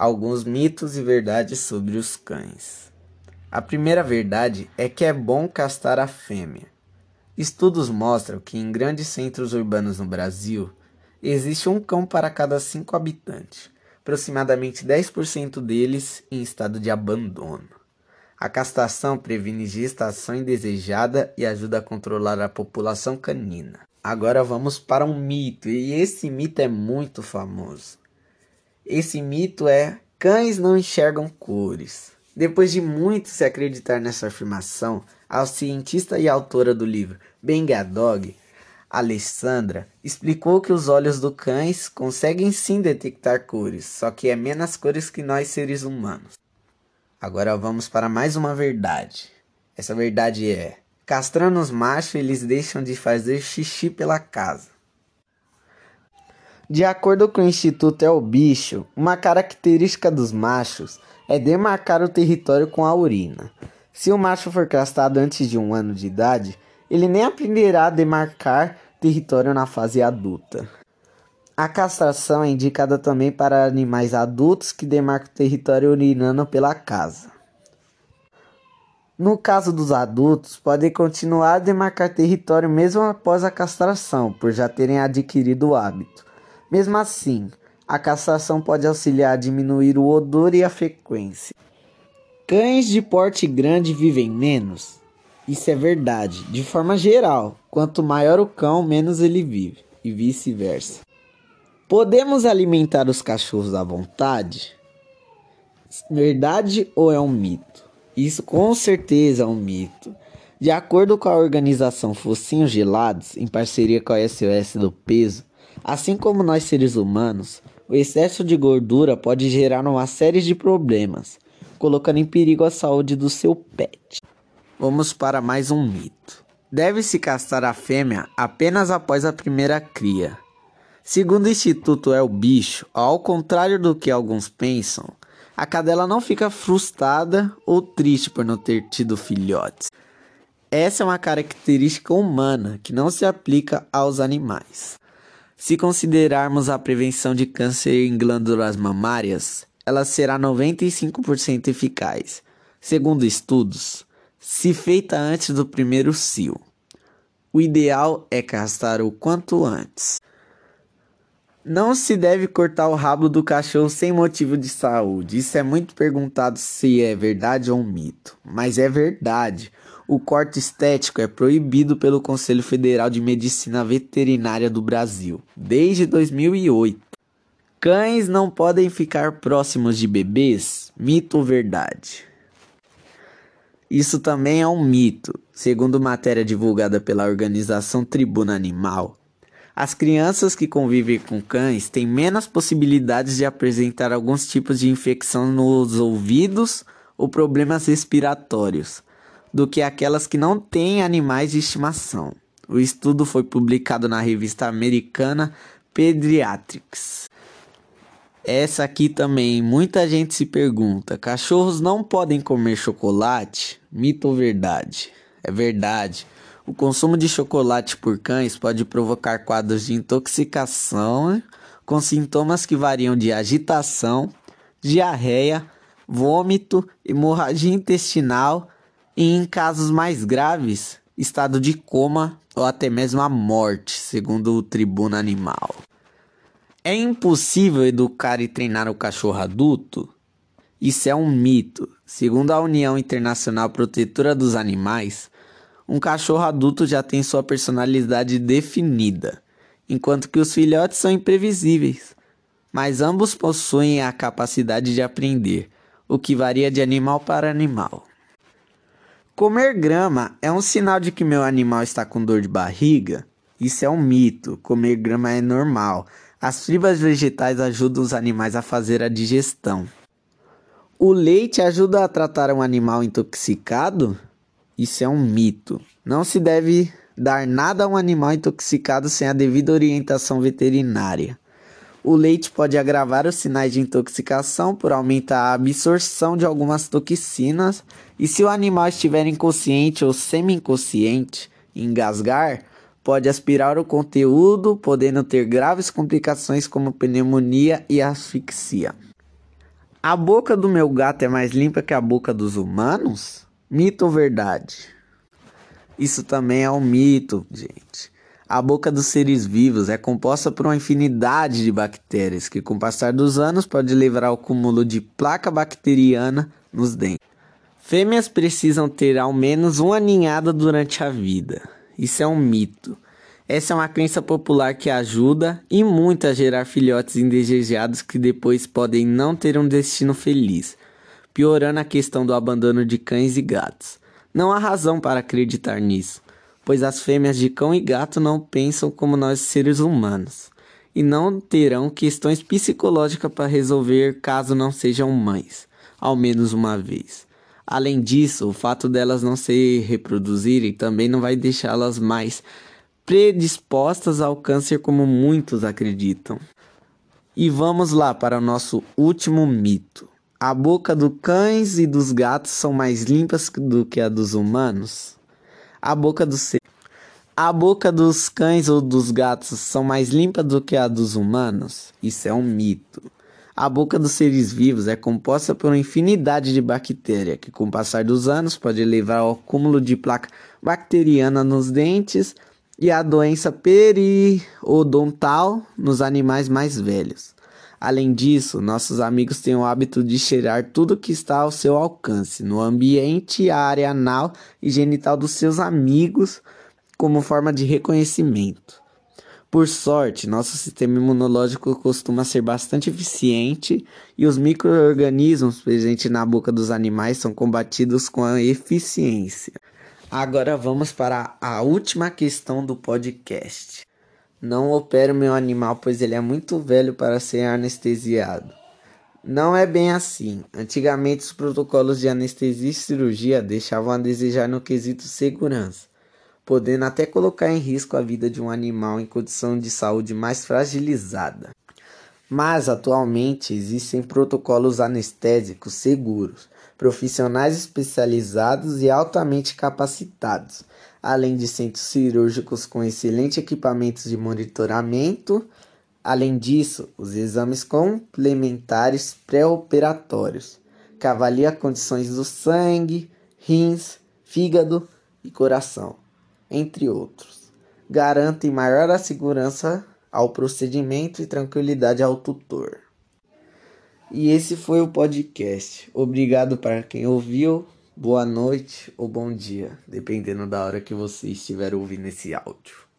alguns mitos e verdades sobre os cães. A primeira verdade é que é bom castar a fêmea. Estudos mostram que em grandes centros urbanos no Brasil existe um cão para cada cinco habitantes, aproximadamente 10% deles em estado de abandono. A castração previne gestação indesejada e ajuda a controlar a população canina. Agora vamos para um mito, e esse mito é muito famoso. Esse mito é: cães não enxergam cores. Depois de muito se acreditar nessa afirmação, a cientista e autora do livro Benga Dog, Alessandra, explicou que os olhos do cães conseguem sim detectar cores, só que é menos cores que nós seres humanos. Agora vamos para mais uma verdade. Essa verdade é: castrando os machos, eles deixam de fazer xixi pela casa. De acordo com o Instituto É o Bicho, uma característica dos machos é demarcar o território com a urina. Se o macho for castrado antes de um ano de idade, ele nem aprenderá a demarcar território na fase adulta. A castração é indicada também para animais adultos que demarcam o território urinando pela casa. No caso dos adultos, podem continuar a demarcar território mesmo após a castração, por já terem adquirido o hábito. Mesmo assim, a castração pode auxiliar a diminuir o odor e a frequência. Cães de porte grande vivem menos? Isso é verdade, de forma geral. Quanto maior o cão, menos ele vive, e vice-versa. Podemos alimentar os cachorros à vontade? Verdade ou é um mito? Isso com certeza é um mito. De acordo com a organização Focinhos Gelados, em parceria com a SOS do Peso, Assim como nós seres humanos, o excesso de gordura pode gerar uma série de problemas, colocando em perigo a saúde do seu pet. Vamos para mais um mito. Deve-se castrar a fêmea apenas após a primeira cria. Segundo o Instituto É o Bicho, ao contrário do que alguns pensam, a cadela não fica frustrada ou triste por não ter tido filhotes. Essa é uma característica humana que não se aplica aos animais. Se considerarmos a prevenção de câncer em glândulas mamárias, ela será 95% eficaz, segundo estudos, se feita antes do primeiro cio. O ideal é castrar o quanto antes. Não se deve cortar o rabo do cachorro sem motivo de saúde. Isso é muito perguntado se é verdade ou um mito, mas é verdade. O corte estético é proibido pelo Conselho Federal de Medicina Veterinária do Brasil desde 2008. Cães não podem ficar próximos de bebês? Mito ou verdade? Isso também é um mito. Segundo matéria divulgada pela organização Tribuna Animal, as crianças que convivem com cães têm menos possibilidades de apresentar alguns tipos de infecção nos ouvidos ou problemas respiratórios do que aquelas que não têm animais de estimação. O estudo foi publicado na revista americana Pediatrics. Essa aqui também, muita gente se pergunta: cachorros não podem comer chocolate? Mito ou verdade? É verdade. O consumo de chocolate por cães pode provocar quadros de intoxicação com sintomas que variam de agitação, diarreia, vômito, hemorragia intestinal e em casos mais graves, estado de coma ou até mesmo a morte, segundo o Tribuna Animal. É impossível educar e treinar o cachorro adulto? Isso é um mito. Segundo a União Internacional Protetora dos Animais, um cachorro adulto já tem sua personalidade definida, enquanto que os filhotes são imprevisíveis. Mas ambos possuem a capacidade de aprender, o que varia de animal para animal. Comer grama é um sinal de que meu animal está com dor de barriga? Isso é um mito. Comer grama é normal. As fibras vegetais ajudam os animais a fazer a digestão. O leite ajuda a tratar um animal intoxicado? Isso é um mito. Não se deve dar nada a um animal intoxicado sem a devida orientação veterinária. O leite pode agravar os sinais de intoxicação por aumentar a absorção de algumas toxinas, e se o animal estiver inconsciente ou semi-inconsciente, engasgar, pode aspirar o conteúdo, podendo ter graves complicações como pneumonia e asfixia. A boca do meu gato é mais limpa que a boca dos humanos? Mito ou verdade? Isso também é um mito, gente. A boca dos seres vivos é composta por uma infinidade de bactérias que, com o passar dos anos, pode levar ao cúmulo de placa bacteriana nos dentes. Fêmeas precisam ter ao menos uma ninhada durante a vida. Isso é um mito. Essa é uma crença popular que ajuda e muito a gerar filhotes indesejados que depois podem não ter um destino feliz, piorando a questão do abandono de cães e gatos. Não há razão para acreditar nisso pois as fêmeas de cão e gato não pensam como nós seres humanos e não terão questões psicológicas para resolver caso não sejam mães, ao menos uma vez. Além disso, o fato delas não se reproduzirem também não vai deixá-las mais predispostas ao câncer como muitos acreditam. E vamos lá para o nosso último mito. A boca dos cães e dos gatos são mais limpas do que a dos humanos? A boca do ser a boca dos cães ou dos gatos são mais limpas do que a dos humanos? Isso é um mito. A boca dos seres vivos é composta por uma infinidade de bactérias que, com o passar dos anos, pode levar ao acúmulo de placa bacteriana nos dentes e à doença periodontal nos animais mais velhos. Além disso, nossos amigos têm o hábito de cheirar tudo que está ao seu alcance no ambiente, área anal e genital dos seus amigos como forma de reconhecimento. Por sorte, nosso sistema imunológico costuma ser bastante eficiente e os micro-organismos presentes na boca dos animais são combatidos com eficiência. Agora vamos para a última questão do podcast. Não opere o meu animal, pois ele é muito velho para ser anestesiado. Não é bem assim. Antigamente, os protocolos de anestesia e cirurgia deixavam a desejar no quesito segurança podendo até colocar em risco a vida de um animal em condição de saúde mais fragilizada. Mas atualmente existem protocolos anestésicos seguros, profissionais especializados e altamente capacitados, além de centros cirúrgicos com excelentes equipamentos de monitoramento. Além disso, os exames complementares pré-operatórios, que avaliam condições do sangue, rins, fígado e coração entre outros. Garantem maior segurança ao procedimento e tranquilidade ao tutor. E esse foi o podcast. Obrigado para quem ouviu. Boa noite ou bom dia, dependendo da hora que você estiver ouvindo esse áudio.